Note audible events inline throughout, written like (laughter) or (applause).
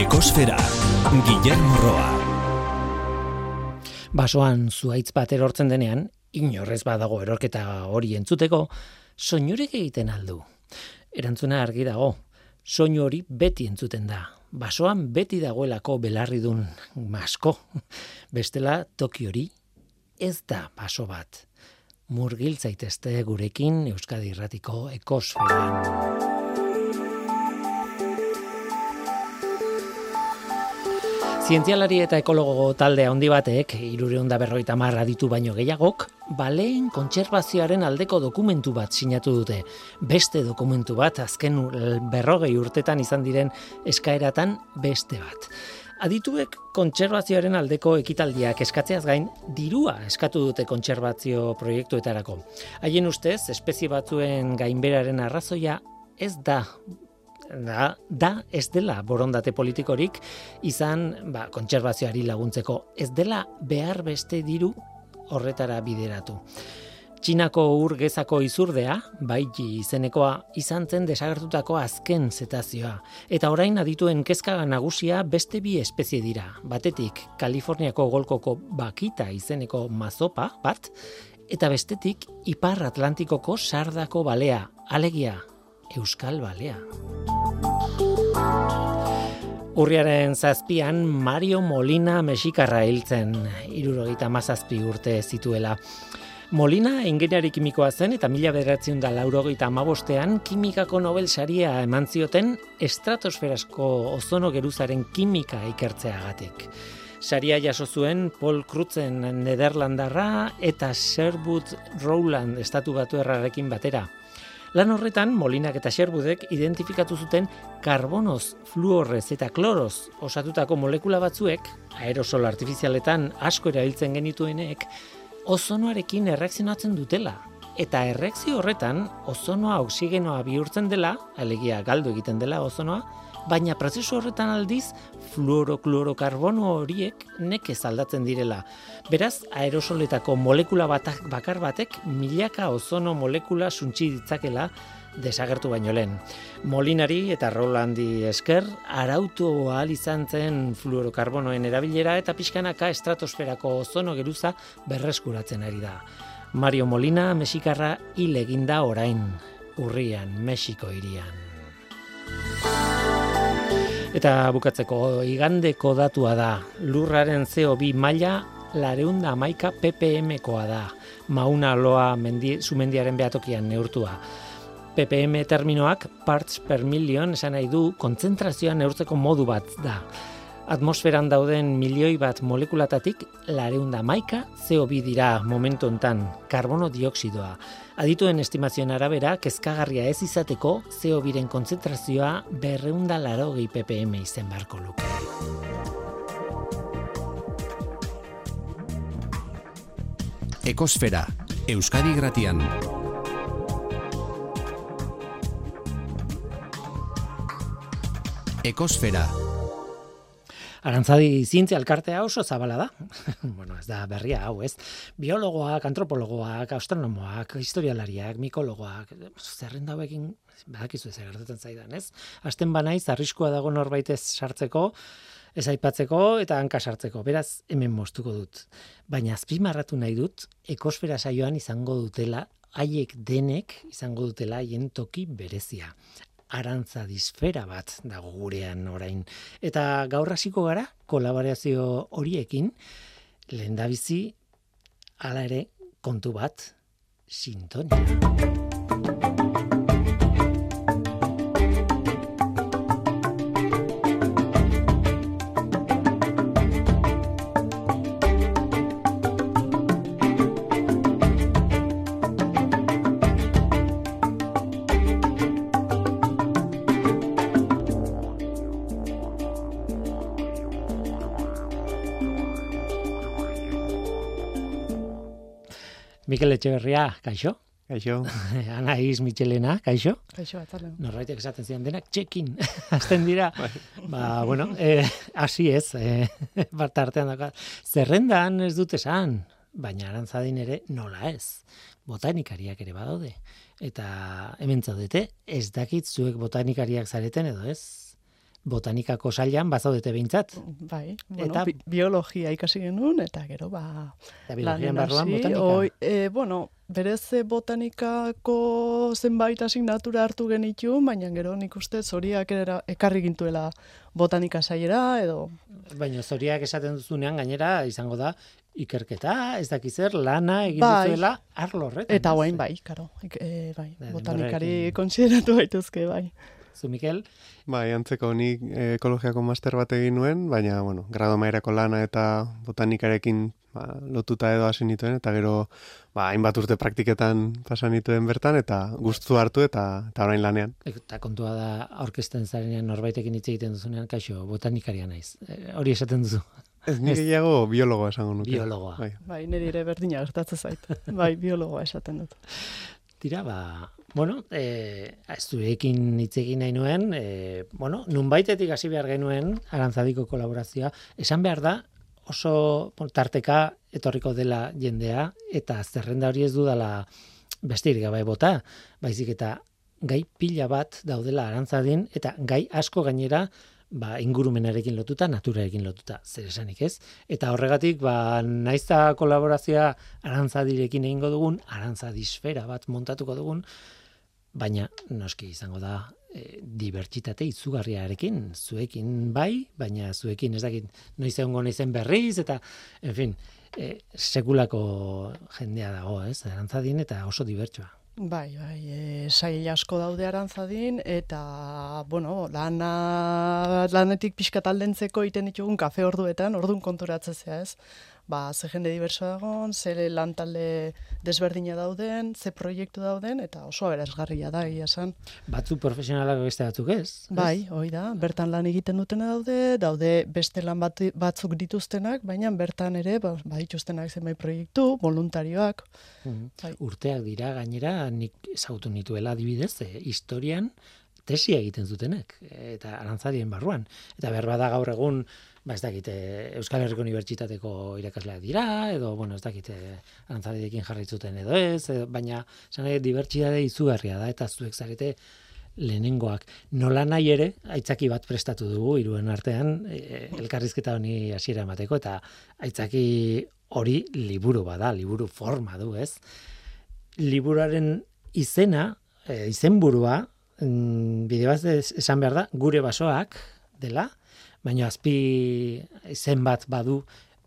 Ekosfera, Guillermo Roa. Basoan zuaitz bat erortzen denean, inorrez badago erorketa hori entzuteko, soinurek egiten aldu. Erantzuna argi dago, soinu hori beti entzuten da. Basoan beti dagoelako belarridun masko. Bestela toki hori ez da baso bat. Murgiltzaitezte gurekin Euskadi Irratiko ekosferan. Zientzialari eta ekologo talde handi batek, irureun da berroita marra ditu baino gehiagok, baleen kontserbazioaren aldeko dokumentu bat sinatu dute. Beste dokumentu bat, azken berrogei urtetan izan diren eskaeratan beste bat. Adituek kontserbazioaren aldeko ekitaldiak eskatzeaz gain, dirua eskatu dute kontserbazio proiektuetarako. Haien ustez, espezie batzuen gainberaren arrazoia ez da da, da ez dela borondate politikorik izan ba, kontserbazioari laguntzeko. Ez dela behar beste diru horretara bideratu. Txinako urgezako izurdea, baiti izenekoa, izan zen desagertutako azken zetazioa. Eta orain adituen kezkaga nagusia beste bi espezie dira. Batetik, Kaliforniako golkoko bakita izeneko mazopa bat, eta bestetik, Ipar Atlantikoko sardako balea, alegia, Euskal Balea. Urriaren zazpian Mario Molina mexikarra hiltzen, irurogeita mazazpi urte zituela. Molina ingeniari kimikoa zen eta mila bederatzen da laurogeita amabostean kimikako Nobel saria eman zioten estratosferasko ozono geruzaren kimika ikertzeagatik. Saria jaso zuen Paul Krutzen Nederlandarra eta Sherwood Rowland estatu batu errarekin batera. Lan horretan, Molinak eta Xerbudek identifikatu zuten karbonoz, fluorrez eta kloroz osatutako molekula batzuek, aerosol artifizialetan asko erabiltzen genituenek, ozonoarekin erreakzionatzen dutela. Eta erreakzio horretan, ozonoa oksigenoa bihurtzen dela, alegia galdu egiten dela ozonoa, baina prozesu horretan aldiz fluoroklorokarbono horiek nekez aldatzen direla. Beraz, aerosoletako molekula batak bakar batek milaka ozono molekula suntsi ditzakela desagertu baino lehen. Molinari eta Rolandi esker arautu ahal izan zen fluorokarbonoen erabilera eta pixkanaka estratosferako ozono geruza berreskuratzen ari da. Mario Molina, Mexikarra, hil eginda orain, urrian, Mexiko irian. Eta bukatzeko igandeko datua da, lurraren CO2 maila lareunda amaika ppm-koa da, mauna loa mendi, sumendiaren behatokian neurtua. ppm terminoak parts per million esan nahi du kontzentrazioa neurtzeko modu bat da. Atmosferan dauden milioi bat molekulatatik lareunda maika CO2 dira momentu hontan, karbono dioksidoa. Adituen estimazioen arabera, kezkagarria ez izateko, zeo biren konzentrazioa berreunda laro ppm izen barko luke. Ekosfera, Euskadi Gratian. Ekosfera, Arantzadi zientzia elkartea oso zabala da. (laughs) bueno, ez da berria hau, ez? Biologoak, antropologoak, astronomoak, historialariak, mikologoak, zerrenda hauekin badakizu ez gertatzen zaidan, ez? Hasten banaiz arriskua dago norbaitez sartzeko, ez aipatzeko eta hanka sartzeko. Beraz, hemen mostuko dut. Baina azpimarratu nahi dut, ekosfera saioan izango dutela, haiek denek izango dutela haien toki berezia arantza disfera bat dago gurean orain. Eta gaur hasiko gara kolaborazio horiekin lehendabizi hala ere kontu bat sintonia. Mikel Etxeberria, kaixo? Kaixo. (laughs) Anaiz Michelena, kaixo? Kaixo, atzalen. Norbaitek esaten zian denak, txekin, (laughs) azten dira. Bai. ba, bueno, eh, hasi ez, eh, (laughs) bat artean daka. Zerrendan ez dute esan, baina arantzadin ere nola ez. Botanikariak ere badaude. Eta hemen zaudete, ez dakit zuek botanikariak zareten edo ez? Botanikako sailan bazaudete behintzat. Bai, bueno, Eta- bi- biologia ikasi genuen, eta gero, ba, Eta biologian barruan botanika. Oi, e, bueno, berez e, botanikako zenbait asignatura hartu genitu, baina gero nik uste zoriak era, ekarri gintuela botanika saiera, edo Baina zoriak esaten duzunean gainera izango da ikerketa, ez dakiz zer, lana egin Bai. duzuela arlo horretan. Eta guain bai, karo, e, bai, botanikari konsideratu baituzke, bai. Zu, Mikel, Bai, antzeko nik eh, ekologiako master bat egin nuen, baina, bueno, grado mairako lana eta botanikarekin ba, lotuta edo hasi nituen, eta gero, ba, hainbat urte praktiketan pasan nituen bertan, eta gustu hartu eta, eta orain lanean. eta kontua da aurkezten zarenean norbaitekin hitz egiten duzunean, kaixo, botanikaria naiz. E, hori esaten duzu, Ez Ez. gehiago biologoa esango nuke. biologoa. Bai. Bai, niri ere berdina gertatzen zait. Bai, biologoa esaten dut. Tira, ba, bueno, e, zurekin hitz egin nahi nuen, e, bueno, nunbaitetik hasi behar genuen arantzadiko kolaborazioa, esan behar da, oso tarteka etorriko dela jendea, eta zerrenda hori ez dudala besterik gabe bota, baizik eta gai pila bat daudela arantzadin, eta gai asko gainera, ba, ingurumenarekin lotuta, naturarekin lotuta, zer esanik ez? Eta horregatik, ba, naizta kolaborazioa arantzadirekin egingo dugun, arantzadisfera bat montatuko dugun, baina noski izango da e, dibertsitate izugarriarekin, zuekin bai, baina zuekin ez dakit noiz egongo naizen berriz, eta, en fin, e, sekulako jendea dago, ez, arantzadin, eta oso dibertsua. Bai, bai, e, sail asko daude arantzadin, eta, bueno, lana, lanetik pixkat aldentzeko iten ditugun kafe orduetan, ordun konturatzea ez. Ba, ze jende diverso dagoen, ze lan talde desberdina dauden, ze proiektu dauden, eta oso aberasgarria da, egia esan. Batzu profesionalak beste batzuk ez? Bai, hoi da, bertan lan egiten dutena daude, daude beste lan bat, batzuk dituztenak, baina bertan ere, ba, badituztenak zenbait proiektu, voluntarioak, Mhm. Bai. Urteak dira gainera nik ezagutu nituela adibidez, e, historian tesia egiten zutenek eta arantzadien barruan. Eta behar bada gaur egun ba ez dakit eh, Euskal Herriko Unibertsitateko irakasleak dira edo bueno, ez dakit eh, arantzadiekin jarraitzuten edo ez, edo, baina esan nahi dibertsitate izugarria da eta zuek zarete lehenengoak. Nola nahi ere, aitzaki bat prestatu dugu iruen artean, e, elkarrizketa honi hasiera emateko, eta aitzaki hori liburu bada, liburu forma du, ez? Liburuaren izena, e, izenburua, mm, bide bat esan behar da, gure basoak dela, baina azpi izen bat badu,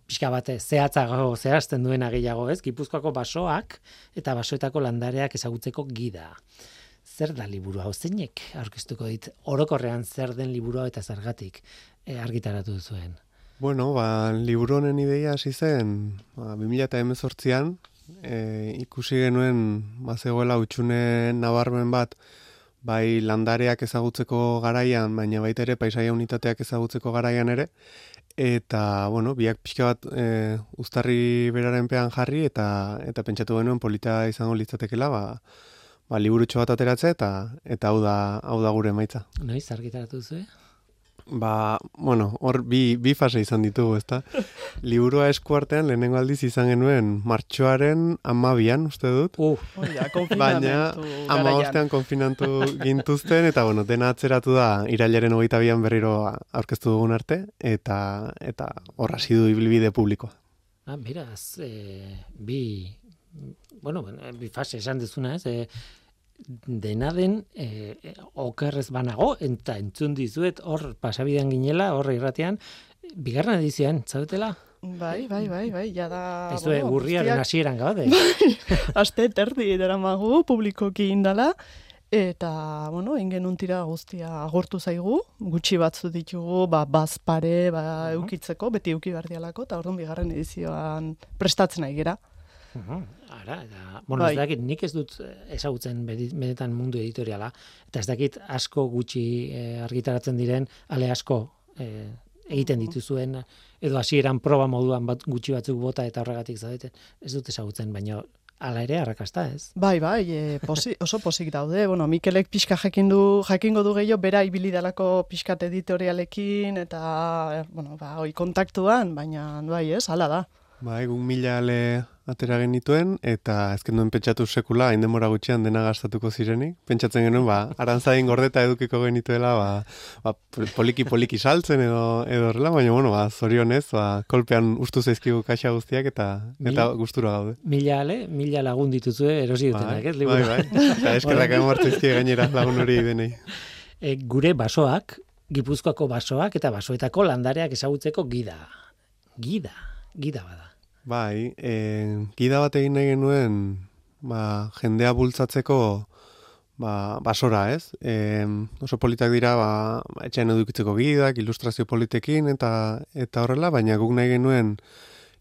pixka bat zehatzago zehazten duena gehiago, ez? Gipuzkoako basoak eta basoetako landareak ezagutzeko gida zer da liburu hau zeinek aurkeztuko dit orokorrean zer den liburu hau eta zergatik e, argitaratu zuen. Bueno, ba, liburu honen ideia hasi zen, ba, 2018an, e, ikusi genuen, ba, zegoela utxune nabarmen bat, bai landareak ezagutzeko garaian, baina baita ere paisaia unitateak ezagutzeko garaian ere, eta, bueno, biak pixka bat e, uztarri beraren pean jarri, eta eta pentsatu genuen polita izango litzatekela, ba, ba, liburutxo bat ateratzea, eta eta hau da, hau da gure emaitza. Noiz argitaratu zuen? Ba, bueno, hor bi, bi fase izan ditugu, ezta? (laughs) Liburua eskuartean lehenengo aldiz izan genuen martxoaren amabian, uste dut. Uh, hori da, Baina konfinamentu ama garaian. ostean konfinantu gintuzten, eta bueno, dena atzeratu da irailaren hogeita bian berriro aurkeztu dugun arte, eta eta hor hasi du ibilbide publikoa. ah, beraz, e, bi, bueno, bi fase esan duzuna, ez? E, dena den e, okerrez banago, eta entzun dizuet hor pasabidean ginela, hor irratean, bigarren edizioan, zaudetela? Bai, bai, bai, bai, ja da... Ez du, urriaren guztiak hasieran gaude. (laughs) Aste terdi daramagu publikoki indala, eta, bueno, ingen tira guztia agortu zaigu, gutxi batzu ditugu, ba, bazpare, ba, eukitzeko, beti euki bardialako, eta orduan bigarren edizioan prestatzen nahi gera. Mhm, Ara, eta, bueno, Bai. ez dakit, nik ez dut ezagutzen benetan mundu editoriala, eta ez dakit asko gutxi eh, argitaratzen diren, ale asko eh, egiten dituzuen, edo hasieran proba moduan bat, gutxi batzuk bota eta horregatik zaudeten, ez dut ezagutzen, baina hala ere arrakasta ez. Bai, bai, e, posi, oso posik daude. Bueno, Mikelek pixka jakin du, jakingo du gehiago, bera ibilidalako pixkat editorialekin, eta, bueno, ba, hoi kontaktuan, baina, bai, ez, hala da. Ba, egun mila ale atera genituen, eta ezken duen pentsatu sekula, hain demora gutxian dena gastatuko zirenik. Pentsatzen genuen, ba, arantzadin gordeta edukiko genituela, ba, ba, poliki-poliki saltzen edo, edo horrela, baina, bueno, ba, zorionez, ba, kolpean ustu zaizkigu kaxa guztiak, eta, eta gustura gaude. Mila ale, mila lagun dituzue erosi dutenak, ez? Bai, bai, eta eskerrak emortu gainera lagun hori denei. (laughs) E, gure basoak, Gipuzkoako basoak eta basoetako landareak ezagutzeko gida. Gida, gida bada. Bai, e, gida bat egin nahi genuen ba, jendea bultzatzeko ba, basora, ez? E, oso politak dira ba, etxean edukitzeko gidak, ilustrazio politekin eta eta horrela, baina guk nahi genuen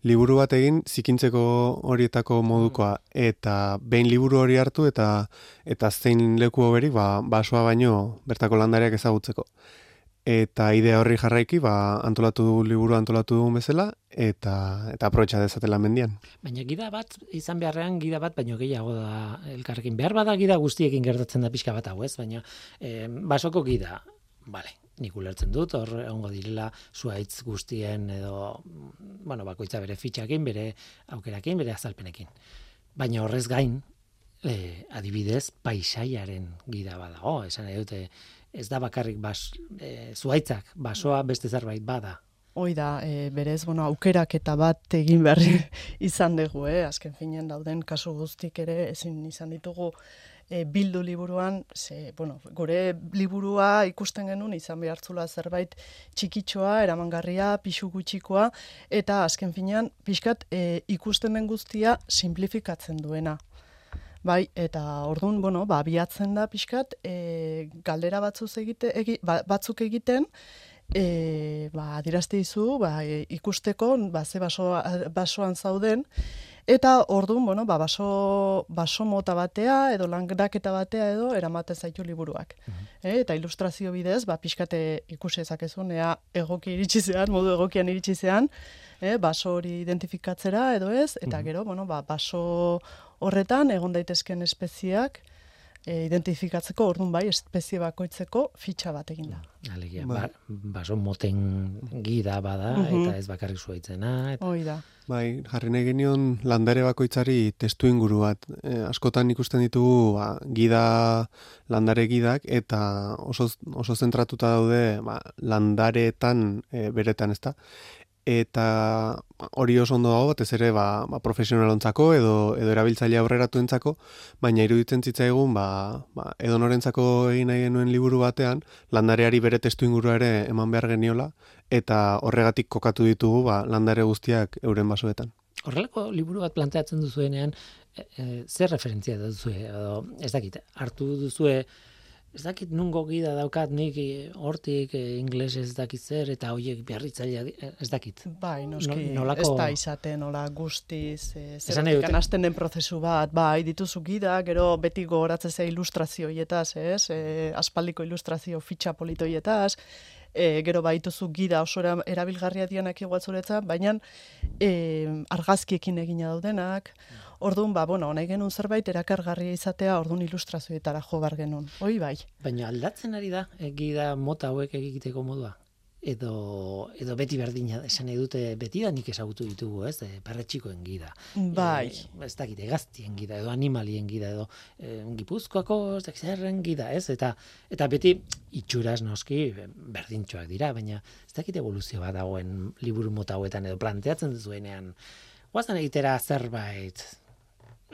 liburu bat egin zikintzeko horietako modukoa. Eta behin liburu hori hartu eta eta zein leku hoberik ba, basoa baino bertako landareak ezagutzeko. Eta idea horri jarraiki ba, antolatu liburu antolatu dugun bezala eta eta aprobetxa dezatela mendian. Baina gida bat izan beharrean gida bat baino gehiago da elkarrekin. Behar bada gida guztiekin gertatzen da pixka bat hau, ez? Baina eh, basoko gida, vale, nik ulertzen dut, hor ongo direla zuaitz guztien edo, bueno, bakoitza bere fitxakin, bere aukerakin, bere azalpenekin. Baina horrez gain, eh, adibidez, paisaiaren gida badago, esan edute, ez da bakarrik bas, e, zuaitzak, basoa beste zerbait bada. Hoi da, e, berez, bueno, aukerak eta bat egin berri (laughs) izan dugu, eh? azken finen dauden kasu guztik ere ezin izan ditugu e, bildu liburuan, ze, bueno, gure liburua ikusten genuen izan behartzula zerbait txikitxoa, eramangarria, pixu gutxikoa, eta azken finean, pixkat e, ikusten den guztia simplifikatzen duena. Bai, eta orduan, bueno, ba, biatzen da pixkat, e, galdera batzuk egite, egi, ba, batzuk egiten, e, ba, dirazte izu, ba, e, ikusteko, ba, ze baso, basoan zauden, eta orduan, bueno, ba, baso, baso mota batea, edo langraketa batea, edo eramaten zaitu liburuak. Mhm. e, eta ilustrazio bidez, ba, pixkate ikusi ezakezun, ea egoki iritsi zean, modu egokian iritsi zean, e, baso hori identifikatzera, edo ez, eta mhm. gero, bueno, ba, baso horretan egon daitezken espeziak e, identifikatzeko ordun bai espezie bakoitzeko fitxa bat egin da. Alegia, bai. ba, baso moten gida bada mhm. eta ez bakarrik zuaitzena. Eta... Hoi da. Bai, jarri nahi genion landare bakoitzari testu inguru bat. E, askotan ikusten ditugu ba, gida, landare gidak, eta oso, oso zentratuta daude ba, landareetan e, beretan, ezta? Eta hori oso ondo dago batez ere ba, ba profesionalontzako edo edo erabiltzaile aurreratuentzako baina iruditzen zitzaigun ba, ba edo norentzako egin nahi genuen liburu batean landareari bere testu ingurua ere eman behar geniola eta horregatik kokatu ditugu ba landare guztiak euren basoetan. Horrelako liburu bat planteatzen duzuenean e, e, zer referentzia duzu edo ez dakit hartu duzue Ez dakit nungo gida daukat nik eh, hortik e, ingles ez dakit zer eta hoiek beharritzailea eh, ez dakit. Bai, noski, no, nolako... ez da izaten, nola guztiz, e, zer den prozesu bat, bai, dituzu gida, gero beti gogoratzen ze ilustrazioietaz, ez, e, aspaldiko ilustrazio fitxa politoietaz, e, gero baituzu gida oso erabilgarria dianak igualtzuretzat, baina e, argazkiekin egina daudenak, Orduan, ba, bueno, nahi genuen zerbait erakargarria izatea, orduan ilustrazioetara jo bar genuen. Hoi bai. Baina aldatzen ari da, egida mota hauek egiteko modua? Edo, edo beti berdina, esan edute beti da nik ezagutu ditugu, ez? E, perretxikoen gida. Bai. E, ez dakit, egaztien gida, edo animalien gida, edo e, gipuzkoako, ez dakit, gida, ez? Eta, eta beti itxuraz noski berdintxoak dira, baina ez dakit evoluzio bat dagoen liburu mota hauetan, edo planteatzen duzuenean, guazan egitera zerbait,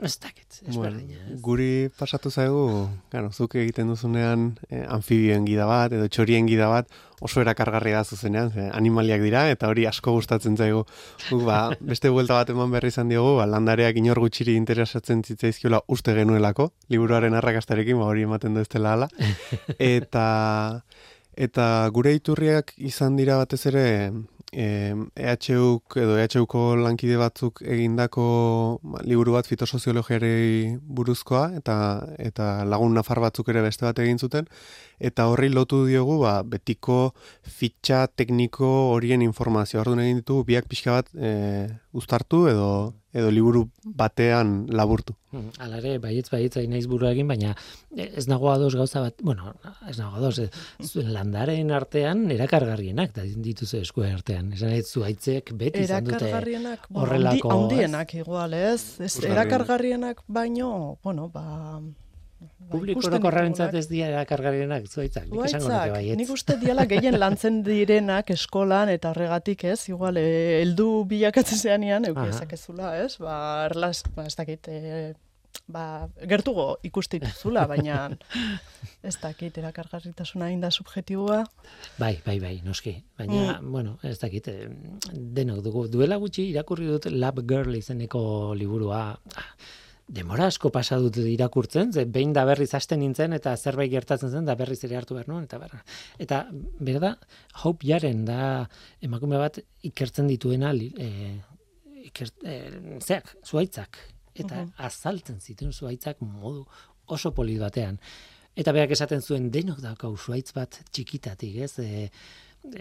Ez dakit, ez bueno, Guri pasatu zaigu, gano, zuk egiten duzunean eh, anfibioen gida bat, edo txorien gida bat, oso erakargarri da zuzenean, ze, animaliak dira, eta hori asko gustatzen zaigu. Guk, ba, beste buelta bat eman berri izan diogu, ba, landareak inor gutxiri interesatzen zitzaizkiola uste genuelako, liburuaren arrakastarekin, ba, hori ematen du ez dela ala. (laughs) Eta, eta gure iturriak izan dira batez ere, eh, EHUk edo EHUko lankide batzuk egindako ba, liburu bat fitosoziologiari buruzkoa eta eta lagun nafar batzuk ere beste bat egin zuten eta horri lotu diogu ba, betiko fitxa tekniko horien informazio. Orduan egin ditugu biak pixka bat e, uztartu edo edo liburu batean laburtu. Hmm, hala ere, baietz baietz hain naiz burua egin, baina ez nago ados gauza bat, bueno, ez nago ados, zuen landaren artean erakargarrienak da dituzu esku artean. Esan ez zuaitzek beti izan dute Erakargarrienak, horrelako, handi- handienak igual, ez? ez erakargarrienak baino, bueno, ba... ba, Publiko ditugunak. ez dira erakargarrienak zuaitzak, nik esango nuke baietz. nik uste diala gehien lantzen (laughs) direnak eskolan eta horregatik ez, igual, eh, heldu bilakatzen zeanean, Aha. eukezakezula, ez, ba, erlaz, ba, ez dakit, eh, ba, gertugo ikusti dituzula, baina (laughs) ez dakit erakargarritasuna hain da subjetiboa. Bai, bai, bai, noski. Baina, bueno, ez dakit, eh, denok dugu. Duela gutxi irakurri dut Lab Girl izeneko liburua. Ah, Demora asko pasa dut irakurtzen, ze behin da berriz hasten nintzen eta zerbait gertatzen zen da berriz ere hartu behar nuen eta berra. Eta berda, Hope Jaren da emakume bat ikertzen dituena li- eh, iker, eh, zeak, zuaitzak. Eta azaltzen zituen zuaitzak modu oso polit batean. Eta berak esaten zuen denok daukau zuaitz bat txikitatik, ez? E,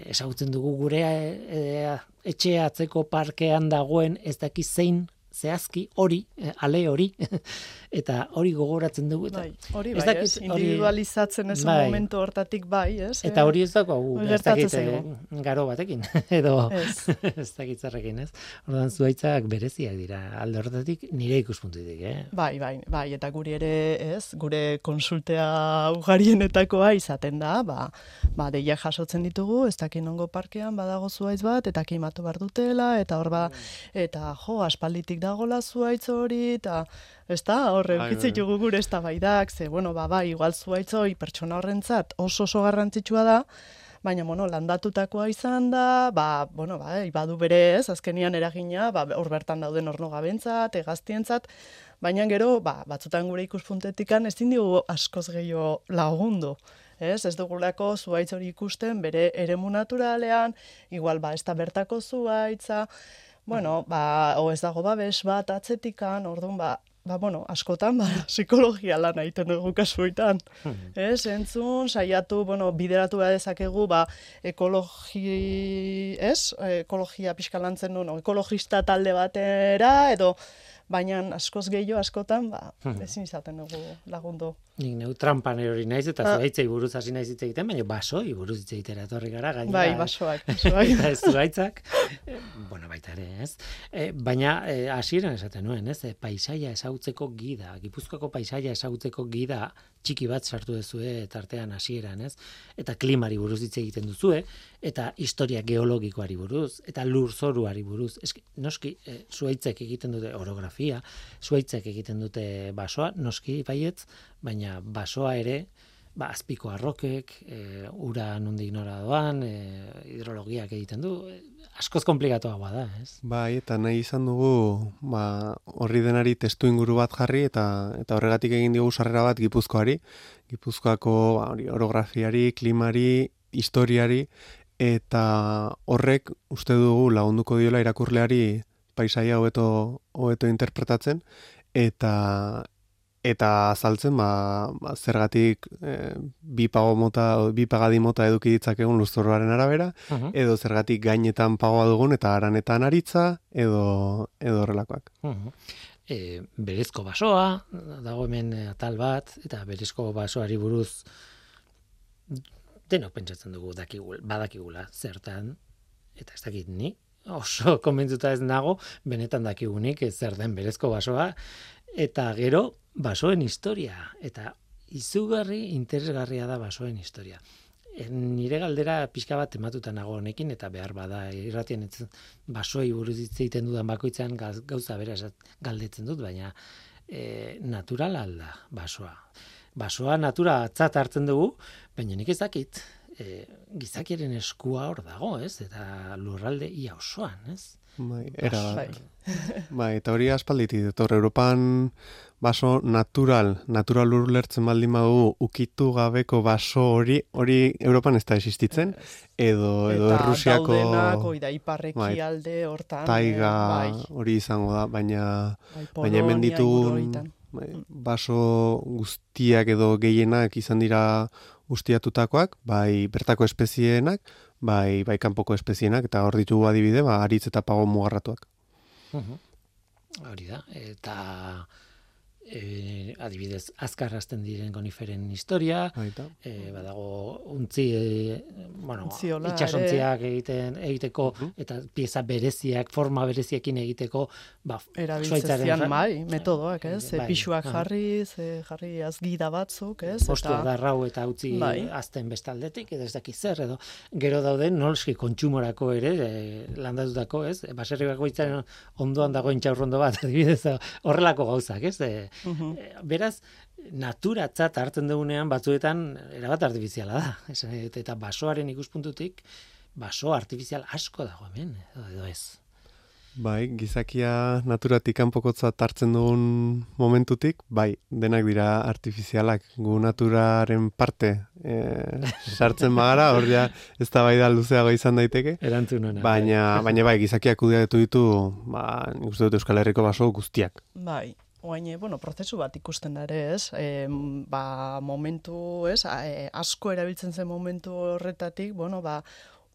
ezagutzen dugu gure e, etxe atzeko parkean dagoen ez daki zein zehazki hori, eh, ale hori, (laughs) eta hori gogoratzen dugu. Eta, Bai, hori ez bai, dakit, ez, individualizatzen ez Bai. momentu hortatik bai, ez? eta hori ez daukagu, hori ez dakit, eh, garo batekin, (laughs) edo Ez. (laughs) ez dakit zerrekin, ez? Ordan zuaitzak bereziak dira, alde horretatik nire ikuspuntutik, eh? Bai, bai, bai, eta guri ere, ez, gure konsultea ugarienetakoa izaten da, ba, ba deia jasotzen ditugu, ez dakin nongo parkean badago zuaitz bat, eta kimatu behar dutela, eta hor ba, eta jo, aspalditik dagola zuaitz hori, eta ez da, horre, ukitzi bai. dugu gure ez baidak, ze, bueno, ba, bai, igual zuaitz hori pertsona horrentzat oso oso garrantzitsua da, baina, bueno, landatutakoa izan da, ba, bueno, ba, badu bere ez, azkenian eragina, ba, hor bertan dauden orno gabentzat, egaztientzat, baina gero, ba, batzutan gure ikuspuntetikan ezin digu askoz gehiago lagundu. Ez, ez dugulako zuaitz hori ikusten bere eremu naturalean, igual ba, ez da bertako zuaitza, bueno, ba, o ez dago babes bat atzetikan, orduan, ba, ba, bueno, askotan, ba, (laughs) psikologia lan egiten dugu kasuetan. Ez, entzun, saiatu, bueno, bideratu behar dezakegu, ba, ekologi, ez, ekologia pixka lantzen duen, o, ekologista talde batera, edo, baina askoz gehiago askotan, ba, ezin izaten dugu lagundu. Nik neu trampan erori naiz eta Ah. zuaitzei buruz hasi naiz hitz egiten, baina basoi buruz hitz egitera etorri gara gainera. Bai, basoak, basoak. eta (laughs) ez zuaitzak, eh, bueno, baita ere, ez? E, baina eh, hasieran esaten nuen, ez? E, paisaia ezagutzeko gida, Gipuzkoako paisaia ezagutzeko gida txiki bat sartu duzue tartean hasieran, ez? Eta klimari buruz hitz egiten duzue, eta historia geologikoari buruz, eta lurzoruari buruz. Eski, noski, e, zuaitzek egiten dute orografia, zuaitzek egiten dute basoa, noski baietz, baina basoa ere, ba, azpiko arrokek, e, ura nondik nora doan, e, hidrologiak egiten du, e, askoz komplikatuagoa da, ez? Bai, eta nahi izan dugu, ba, horri denari testu inguru bat jarri, eta eta horregatik egin diogu sarrera bat Gipuzkoari, Gipuzkoako ba, orografiari, klimari, historiari, eta horrek uste dugu lagunduko diola irakurleari paisaia hobeto hobeto interpretatzen, eta eta azaltzen ba, ba zergatik e, bi pago mota bi pagadi mota eduki ditzakegun luzorroaren arabera Uh edo zergatik gainetan pagoa dugun eta aranetan aritza edo edo horrelakoak. e, berezko basoa, dago hemen e, atal bat, eta berezko basoari buruz denok pentsatzen dugu dakigul, badakigula zertan, eta ez dakit ni, oso (laughs) konbentzuta ez nago, benetan dakigunik zer den berezko basoa, eta gero basoen historia, eta izugarri interesgarria da basoen historia. E, nire galdera pixka bat tematuta nago honekin eta behar bada irratien ez basoi buruz hitz egiten dudan bakoitzean gauza bera esat- galdetzen dut baina e, natural alda basoa. Basoa natura atzat hartzen dugu, baina nik ez dakit e, gizakiaren eskua hor dago, ez? Eta lurralde ia osoan, ez? Bai, era Bai. bat. Bai, eta hori aspalditik dator Europan baso natural, natural urlertzen baldin badugu ukitu gabeko baso hori, hori Europan ez da existitzen, edo edo Eta daudenak, oida, iparreki bai, alde hortan. taiga eh, bai, hori izango da, baina bai, baina hemen ditugun bai, baso guztiak edo gehienak izan dira ustiatutakoak, bai bertako espezieenak, bai bai kanpoko espezieenak eta hor ditugu adibide, ba aritz eta pago mugarratuak. Mhm. Hori da, eta e, adibidez azkarrazten diren koniferen historia, Baita. e, badago untzi e, bueno, Untziola itxasontziak egiten egiteko eta pieza bereziak, forma bereziekin egiteko, ba, Erabiltzen Suaitzaren bai, metodoak, ez? Bai, pisuak aha. jarri, ze jarri azgida batzuk, ez? postu adarrau eta utzi Bai. azten bestaldetik, edo ez dakit zer, edo gero dauden nolski kontsumorako ere e, landatutako, ez? Baserri bakoitzaren ondoan dagoen txaurrondo bat, (laughs) adibidez, horrelako gauzak, ez? E, E, beraz, naturatzat hartzen dugunean batzuetan erabat artifiziala da. (laughs) Esan dut, eta basoaren ikuspuntutik, baso artifizial asko dago hemen, edo, ez. Bai, gizakia naturatik kanpokotzat hartzen dugun momentutik, bai, denak dira artifizialak. Gu naturaren parte e, sartzen bagara, hor ja ez da bai da luzeago izan daiteke. Erantzun hona. Baina, baina bai, gizakiak kudeatu ditu, ba, nik uste dut Euskal Herriko baso guztiak. Bai, oain, bueno, prozesu bat ikusten da ere, ez? E, ba, momentu, ez? A, e, asko erabiltzen zen momentu horretatik, bueno, ba,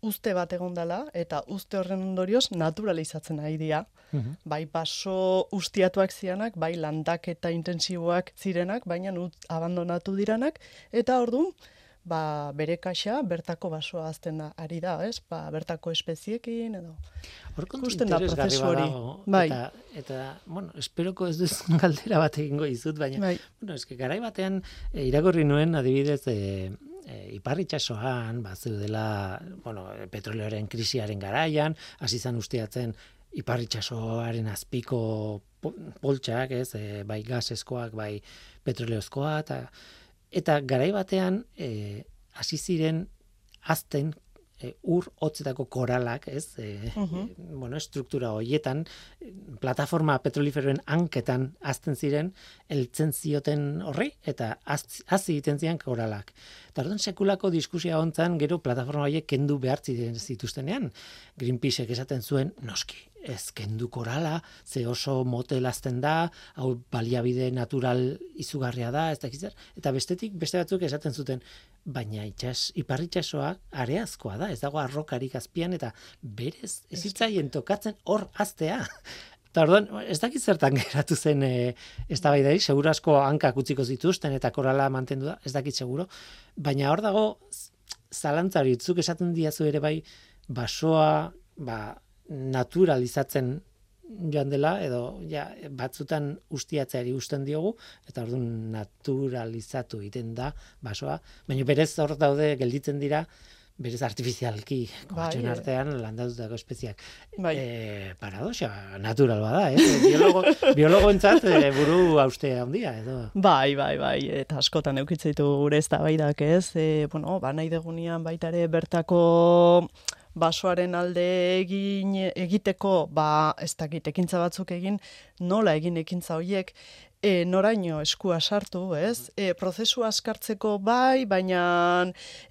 uste bat egon dela, eta uste horren ondorioz naturalizatzen ari dira. Mhm. Bai baso ustiatuak zianak, bai landak eta intensiboak zirenak, baina abandonatu diranak, eta orduan, ba, bere kaxa bertako basoa azten da, ari da, ez? Ba, bertako espeziekin, edo... Hor kontu Ikusten da prozesu hori. Bai. Eta, eta, bueno, esperoko ez duzun (laughs) galdera bat egingo izut, baina, Bai, bueno, eske garai batean e, irakurri nuen adibidez e, e, ipar itsasoan ba zeudela, bueno, petroleoaren krisiaren garaian, hasi izan ustiatzen ipar itsasoaren azpiko po- poltsak, ez, e, bai gaseskoak, bai petroleozkoa eta eta garai batean e, hasi ziren azten e, ur hotzetako koralak, ez? E, Mhm. bueno, estruktura hoietan e, plataforma petroliferoen hanketan azten ziren heltzen zioten horri eta hazi egiten zian koralak. Eta orduan sekulako diskusia hontzan gero plataforma horiek kendu behar ziren zituztenean. Greenpeaceek esaten zuen noski, ez kendu korala, ze oso motel azten da, hau baliabide natural izugarria da, ez dakiz. Eta bestetik beste batzuk esaten zuten, baina itxas, iparritxasoa areazkoa da, ez dago arrokarik azpian, eta berez, ez hitzaien tokatzen hor aztea. Eta orduan, ez dakit zertan (laughs) geratu zen e, ez da bai seguro asko hankak utziko zituzten eta korala mantendu da, ez dakit seguro. Baina hor dago, z- zalantza hori, zuk esaten diazu ere bai, basoa, ba, naturalizatzen joan dela, edo ja, batzutan ustiatzeari usten diogu, eta orduan naturalizatu egiten da basoa, baina berez hor daude gelditzen dira, berez artifizialki kontxon Bai, artean landatutako espeziak. bai. E, paradoxa, natural bada, eh? Biologo, biologoentzat e, buru hauste handia, edo. Bai, bai, bai, eta askotan eukitzen ditu gure eztabaidak, ez? E, bueno, ba nahi degunean baita ere bertako basoaren alde egin egiteko, ba, ez dakit, ekintza batzuk egin, nola egin ekintza horiek, e, noraino eskua sartu, ez? E, prozesua askartzeko bai, baina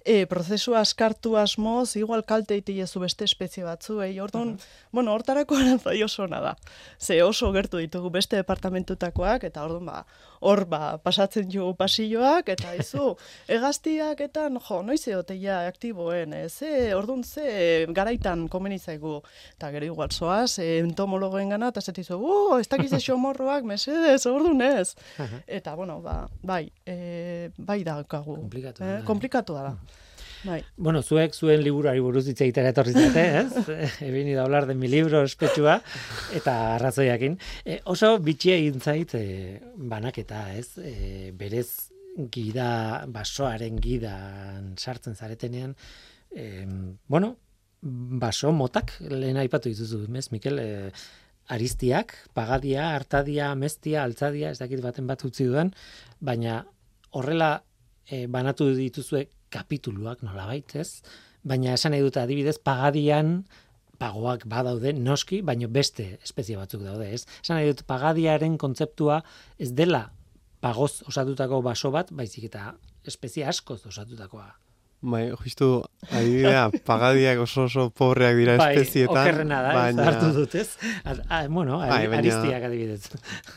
e, prozesua askartu asmoz, igual kalte itilezu beste espezie batzuei, orduan, bueno, hortarako (laughs) arantzai oso da. Ze oso gertu ditugu beste departamentutakoak, eta orduan, ba, hor, ba, pasatzen jo pasilloak, eta (laughs) izu, egaztiak eta, jo, noiz egoteia aktiboen, e, ze, orduan, ze, garaitan komeni zaigu, eta gero igual zoaz, e, entomologoen gana, eta zetizu, uh, ez dakiz (laughs) xomorroak, mesedez, orduan ez. Eta, bueno, ba, bai, e, bai daukagu. Komplikatu Eh, da. komplikatu da. Bai. Bueno, zuek zuen liburuari buruz hitz egitera etorri zarete, ez? (laughs) He venido a hablar de mi libro ospetsua eta arrazoiakin. E, oso bitxia egin zait e, banaketa, ez? E, berez gida, basoaren gidan sartzen zaretenean, e, bueno, baso motak lehen aipatu dituzu, ez, Mikel? E, aristiak, pagadia, artadia, mestia, altzadia, ez dakit baten bat utzi dudan, baina horrela e, banatu dituzue kapituluak nolabait, ez? Baina esan nahi dut adibidez pagadian pagoak badaude noski, baino beste espezie batzuk daude, ez? Esan nahi dut pagadiaren kontzeptua ez dela pagoz osatutako baso bat, baizik eta espezie askoz osatutakoa. Bai, justu, adibidea, (laughs) pagadiak oso oso pobreak dira espezietan. Bai, okerrena da, ez hartu dut, ez? A, a, bueno, Bai, baina- aristiak adibidez.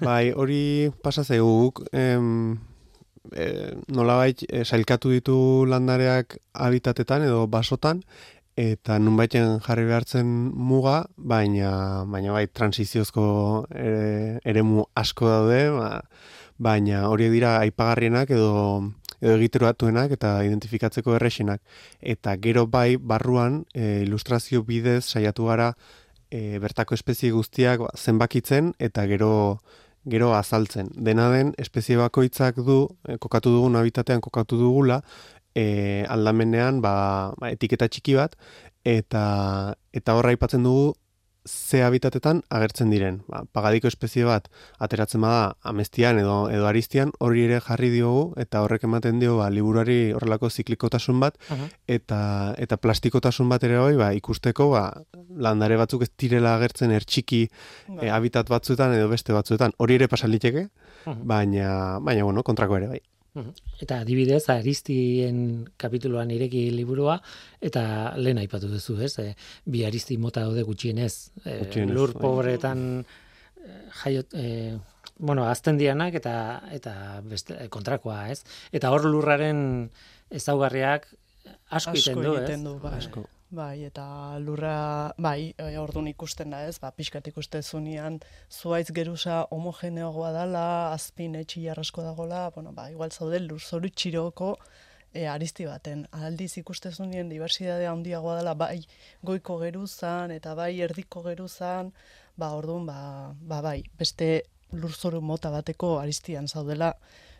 Bai, hori pasa zaigu guk, em, e, nolabait e, sailkatu ditu landareak habitatetan edo basotan, eta nunbaiten jarri behartzen muga, baina, baina bai, transiziozko ere, eremu asko daude, ba, baina horiek dira aipagarrienak edo edo egiteroatuenak eta identifikatzeko erresenak. Eta gero bai, barruan, e, ilustrazio bidez saiatu gara e, bertako espezie guztiak ba, zenbakitzen eta gero gero azaltzen. Dena den, espezie bakoitzak du, e, kokatu dugun habitatean kokatu dugula, e, aldamenean ba, etiketa txiki bat, eta, eta horra aipatzen dugu ze habitatetan agertzen diren. Ba, pagadiko espezie bat ateratzen bada amestian edo edo aristian hori ere jarri diogu eta horrek ematen dio ba liburuari horrelako ziklikotasun bat eta eta plastikotasun bat ere bai ba, ikusteko ba, landare batzuk ez direla agertzen ertxiki e, habitat batzuetan edo beste batzuetan. Hori ere pasaliteke, baina baina bueno, kontrako ere bai. Eta adibidez, aristien kapituloan ireki liburua, eta lehen aipatu duzu, ez? E, bi aristi mota daude gutxienez. E, lur bai. pobretan e, jaiot, e, bueno, azten dianak eta, eta beste, kontrakoa, ez? Eta hor lurraren ezaugarriak asko, asko du, ez? Du, bai. Asko. Bai, eta lurra, bai, e, orduan ikusten da ez, ba, pixkat ikuste zunean, zuaitz geruza homogeneogoa dala, azpin etxi jarrasko dagola, bueno, ba, igual zaude lur zoru txiroko e, aristi baten. Aldiz ikuste zunean, diversidadea handiagoa dela, bai, goiko geruzan, eta bai, erdiko geruzan, ba, orduan, ba, ba, bai, beste lur zoru mota bateko aristian zaudela,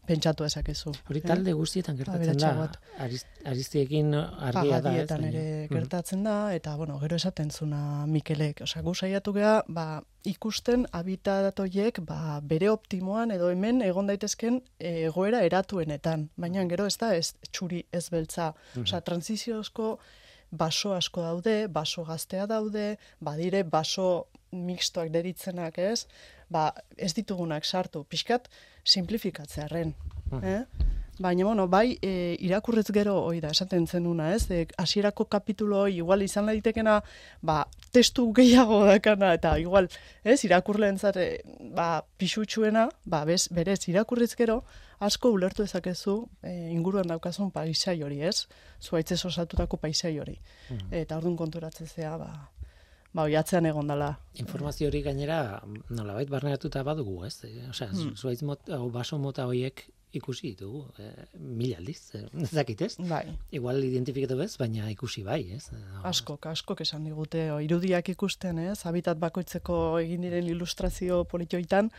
pentsatu ezakezu. Hori eh? talde guztietan gertatzen da. Aristiekin argia da, ez? ere mm. gertatzen da eta bueno, gero esaten zuna Mikelek, osea, gu saiatu gea, ba, ikusten habitat horiek, ba, bere optimoan edo hemen egon daitezken egoera eratuenetan, baina gero ez da ez txuri ez beltza. Mm. Osea, transiziozko baso asko daude, baso gaztea daude, badire baso mixtoak deritzenak, ez? Ba, ez ditugunak sartu, pixkat, simplifikatzearen. Eh? Baina, bueno, bai, e, irakurrez gero, hoi da, esaten zenuna, ez? E, asierako kapitulo hoi, igual izan daitekena, ba, testu gehiago dakana, eta igual, ez, irakurleen zare, ba, pixutxuena, ba, bez, berez, irakurrez gero, asko ulertu ezakezu e, inguruan daukazun paisai hori, ez? Zuaitzez osatutako paisai hori. Mm. Eta orduan konturatzezea, ba, ba, oiatzean egon dela. Informazio hori gainera, nolabait barneratuta badugu, ez? E, osea, hmm. zuaitz mota, baso mota horiek ikusi ditugu, e, mila aldiz, (laughs) e, zakit ez? Bai. Igual identifikatu bez, baina ikusi bai, ez? Askok, askok esan digute, o, irudiak ikusten, ez? Habitat bakoitzeko egin diren ilustrazio politioitan,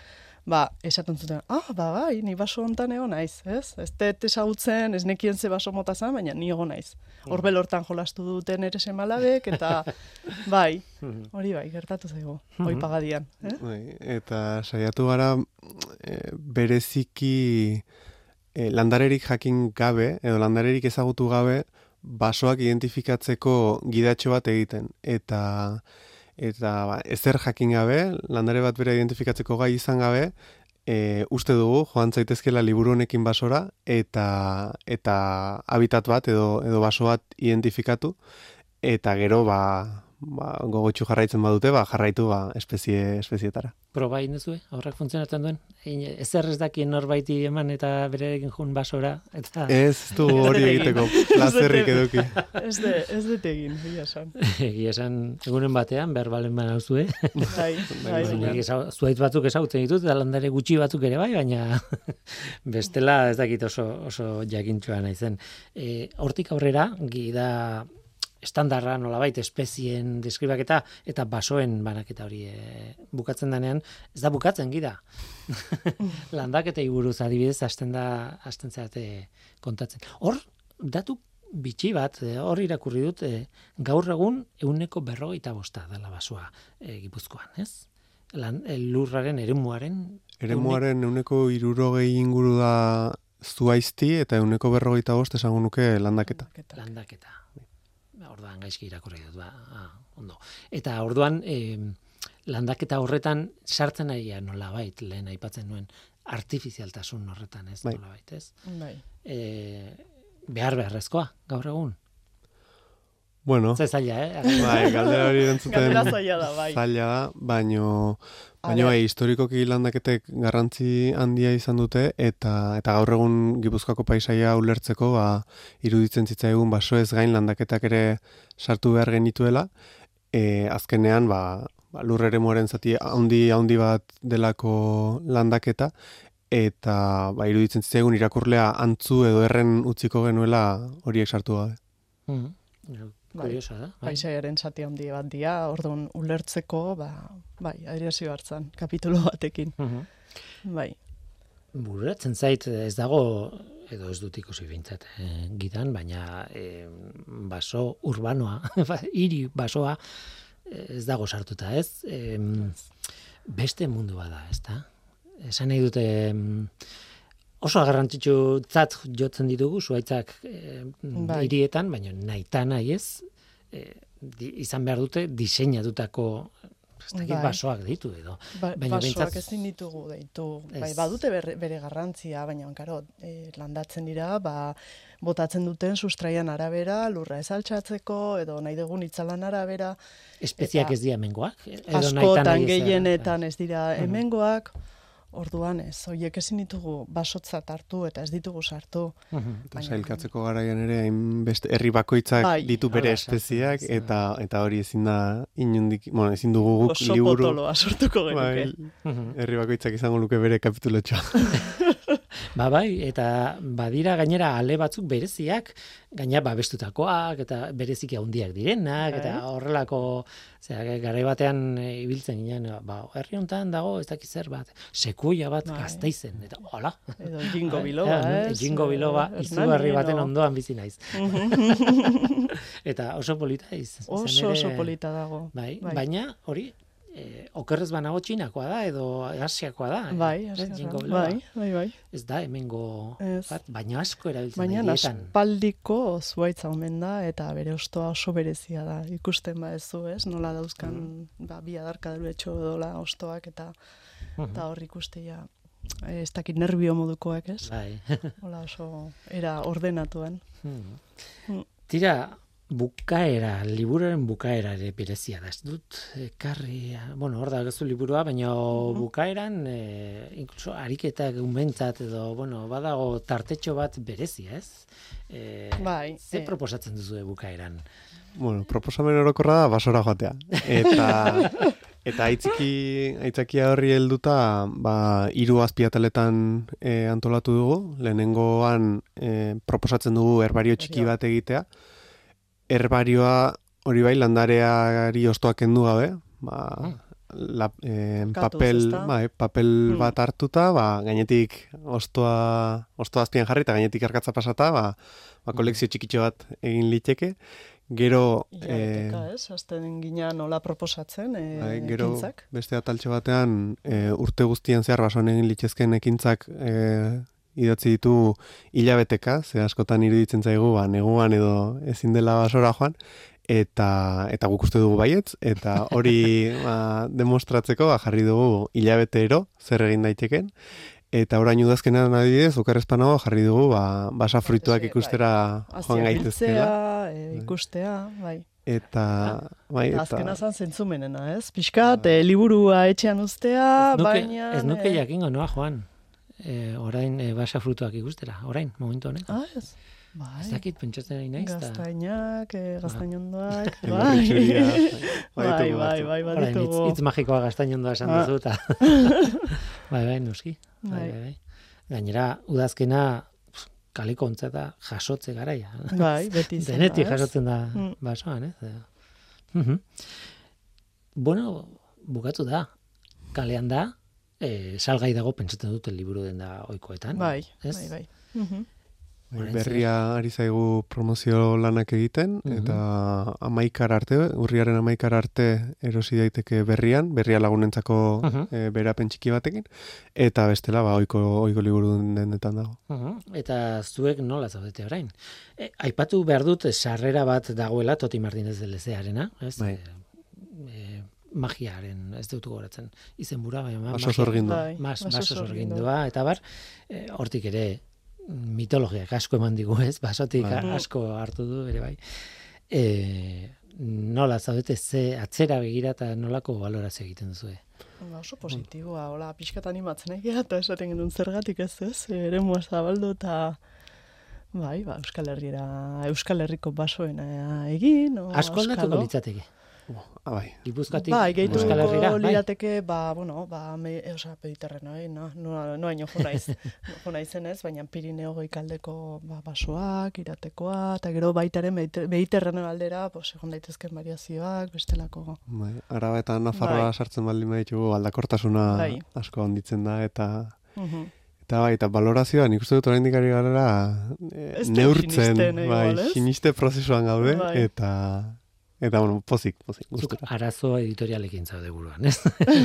ba, esaten zuten, ah, ba, bai, ni baso hontan egon naiz, ez? Ez tet esagutzen, ez nekien ze baso mota zan, baina ni egon naiz. Horbel hortan jolastu duten ere semalabek, eta (laughs) bai, hori bai, gertatu zaigu, hoi pagadian. Eh? Bai, eta saiatu gara e, bereziki e, landarerik jakin gabe, edo landarerik ezagutu gabe, basoak identifikatzeko gidatxo bat egiten. Eta eta ba, ezer jakin gabe, landare bat bere identifikatzeko gai izan gabe, e, uste dugu joan zaitezkela liburu honekin basora eta eta habitat bat edo edo baso bat identifikatu. Eta gero ba ba, gogotxu jarraitzen badute, ba, jarraitu ba, espezie, espezietara. Proba egin duzu, horrek funtzionatzen duen? Ez errez daki norbaiti eman eta bere egin jun basora? Eta... Ez du hori (laughs) egiteko, plazerrik eduki. ez de, ez de tegin, egia esan. (laughs) Egia esan, egunen batean, behar balen baina hau eh? Bai, (laughs) bai. Zuait batzuk esagutzen ditut, eta landare gutxi batzuk ere bai, baina bestela ez dakit oso, oso jakintxoa nahi zen. E, hortik aurrera, gida estandarra nolabait espezien deskribaketa eta basoen banaketa hori e, bukatzen denean ez da bukatzen gida. (laughs) Landaketa buruz adibidez hasten da hasten zate kontatzen. Hor datu bitxi bat e, hor irakurri dut e, gaur egun ehuneko berrogeita bosta dela basoa e, Gipuzkoan, ez? Lan, e, lurraren eremuaren eremuaren ehuneko irurogei inguru da zuaizti eta ehuneko berrogeita bost esango nuke landaketa. Landaketa orduan gaizki irakurri dut, ba, ah, ondo. Eta orduan, e, landaketa horretan sartzen ari nola bait, lehen aipatzen nuen, artifizialtasun horretan ez, bai. nola bait, ez? Bai. E, behar beharrezkoa, gaur egun? Bueno, Ze zaila, eh? bai, galdera hori erantzuten Galdera zaila da, bai. zaila da, baino, baino bai, historikoki landaketek garrantzi handia izan dute, eta eta gaur egun Gipuzkoako paisaia ulertzeko, ba, iruditzen zitzaigun baso ez gain landaketak ere sartu behar genituela, e, azkenean, ba, ba, lur eremuaren zati handi handi bat delako landaketa, eta ba, iruditzen zitzaigun irakurlea antzu edo erren utziko genuela horiek sartu gabe. Mhm. Bai. Kuriosa da. bai. Paisaiaren zati handi bat dia, orduan ulertzeko, ba, bai, adierazio hartzen, kapitulo batekin. Mhm. Bai, Bururatzen zait ez dago edo ez dut ikusi bintzat eh, gidan, baina eh, baso urbanoa, (laughs) ba, hiri basoa eh, ez dago sartuta, ez? Em, beste mundu bada, ez da? Esan nahi dute em, oso garrantzitsu tzat jotzen ditugu zuaitzak eh, Bai. hirietan, baina naita nahi ez, eh, di, izan behar dute diseinatutako ez dakit Bai. basoak ditu edo. ba, Baina basoak behintzat- ezin ditugu deitu. Ez. Bai, badute bere, bere garrantzia, baina, karo, e, landatzen dira, ba, botatzen duten sustraian arabera, lurra ez altxatzeko, edo nahi dugun itzalan arabera, Espeziak Eta ez dira mengoak. edo nahita askotan gehienetan ez dira Mhm. hemengoak, orduan ez, hoiek ezin ditugu basotzat hartu eta ez ditugu sartu. Eta sailkatzeko garaian ere hainbeste herri bakoitzak Bai. ditu bere Hala, espeziak eta eta hori ezin da inundik, bueno, ezin dugu guk Oso liburu potoloa sortuko genuke. bai, herri bakoitzak izango luke bere kapitulotxoa. (laughs) Ba bai, eta badira gainera ale batzuk bereziak, gaina babestutakoak eta bereziki handiak direnak Bai. eta horrelako, zera, garai batean ibiltzen ginen, ba, herri hontan dago ez dakiz zer bat, sekuia bat Bai. gazteizen eta hola. Edo jingo (laughs) biloba, Ja, ez? Jingo biloba, Eh, izugarri baten ondoan bizi naiz. (laughs) eta oso polita iz. Oso oso polita dago. Bai, Bai. baina hori eh, okerrez banago txinakoa da edo asiakoa da. Bai, ez, asko jingo da. bai, bai, bai. Ez da hemengo Ez. bat, baina asko erabiltzen Baina da hirietan. aspaldiko zuaitza omen da eta bere ostoa oso berezia da. Ikusten ba ez ez, nola dauzkan Mm. ba, bi adarka etxo edola ostoak eta Mhm. eta hor ikustea eh, ez dakit nervio modukoak, ez? Bai. Hola oso era ordenatuan. Mhm. (laughs) Mm. Tira, bukaera, liburuaren bukaera ere berezia da. Ez dut ekarri, bueno, hor da gezu liburua, baina Mhm. bukaeran e, inkluso ariketak umentzat edo, bueno, badago tartetxo bat berezia, ez? E, Bai, Ze eh. proposatzen duzu bukaeran? bueno, proposamen orokorra da basora joatea. Eta (laughs) eta aitziki aitzakia horri helduta, ba hiru azpiataletan e, antolatu dugu. Lehenengoan e, proposatzen dugu herbario txiki bat egitea. Herbarioa hori bai landareari ostoak kendu gabe, ba Mm. la, eh, papel, ezta? bai, papel Mm. bat hartuta, ba, gainetik ostoa, ostoa azpian jarri eta gainetik arkatza pasata, ba, ba kolekzio txikitxo bat egin liteke. Gero, eh, Hilabeteka, ez? Azten gina nola proposatzen, eh, bai, gero ekintzak. beste ataltxe batean eh, urte guztian zehar basoan egin litzezken ekintzak eh, idatzi ditu hilabeteka, ze askotan iruditzen zaigu, ba, neguan edo ezin dela basora joan, eta eta guk uste dugu baietz, eta hori (laughs) ba, demostratzeko ba, jarri dugu hilabetero zer egin daiteken, eta orain udazkenean adibidez, okarrezpanago jarri dugu ba, basa fruituak Bai. ikustera joan Azia gaitezkela. biltzea, eh, Bai. ikustea, bai. Eta, bai, Eta azkena zan zentzumenena, ez? Piskat, eh, liburua etxean uztea, nuke, baina... ez nuke eh, jakingo noa joan. E, orain e, basa frutuak ikustera, orain, momentu honetan. Ah, ez? Bai. Ez dakit pentsatzen ari naiz, ta Gaztainak, eh, gaztainondoak, (laughs) (laughs) bai. Bai, bai, batzuk. bai, orain hitz, baditugu. hitz magikoa gaztainondoa esan Ah. duzu, eta... (laughs) bai, bai, noski. Bai, Bai. bai, bai. Gainera, udazkena pf, kaleko ontzata jasotze garaia. Bai, beti da, Denetik jasotzen da Mm. basoan, ez? Mhm. Bueno, bukatu da. Kalean da, e, salgai dago pentsatzen dute liburu den da oikoetan. Bai, ez? bai, bai. Bai, Orain berria ari zaigu promozio lanak egiten, Mhm. eta amaikar arte, urriaren amaikar arte erosi daiteke berrian, berria lagunentzako Mhm. e, berapen txiki batekin, eta bestela, ba, oiko, oiko liburu dendetan dago. Mhm. Eta zuek nola zaudete orain? E, aipatu behar dut sarrera bat dagoela Toti Martinez de Lezearena, ez? Bai. E, e, magiaren, ez dut goratzen, izenbura, baina Baso sorgindua. Bai, Mas, baso sorgindua, eta bar, e, hortik ere mitologiak asko eman digu, (laughs) ez? Basotik Bai. asko hartu du ere bai. E, nola zaudete ze atzera begira eta nolako balorazio egiten duzue? Ba, oso positiboa, hola, pixkat animatzen egia, eta esaten genuen zergatik ez ez, ere zabaldu eta bai, ba, Euskal Herriera, Euskal Herriko basoena egin, o, Asko aldatuko litzateke. Ah, bai. Gipuzkoatik Bai, gehitu Euskal Herrira, bai. lirateke, ba, bueno, ba, me, e, osea, pediterreno, eh, no, no, no haino jo naiz, (laughs) jo naizenez, baina Pirineo goikaldeko ba, basoak, iratekoa, eta gero baitaren mediterreno aldera, pues, egon daitezken variazioak, bestelako. Bai, araba eta nafarroa Bai. sartzen baldin baditugu aldakortasuna Bai. asko handitzen da eta Mhm. eta bai, eta valorazioa nik uste dut oraindik ari garela dugu neurtzen, sinisten, bai, siniste prozesuan gaude Bai. eta eta bueno, pozik, pozik, Zuk gustura. arazo editorialekin zaude buruan, ez?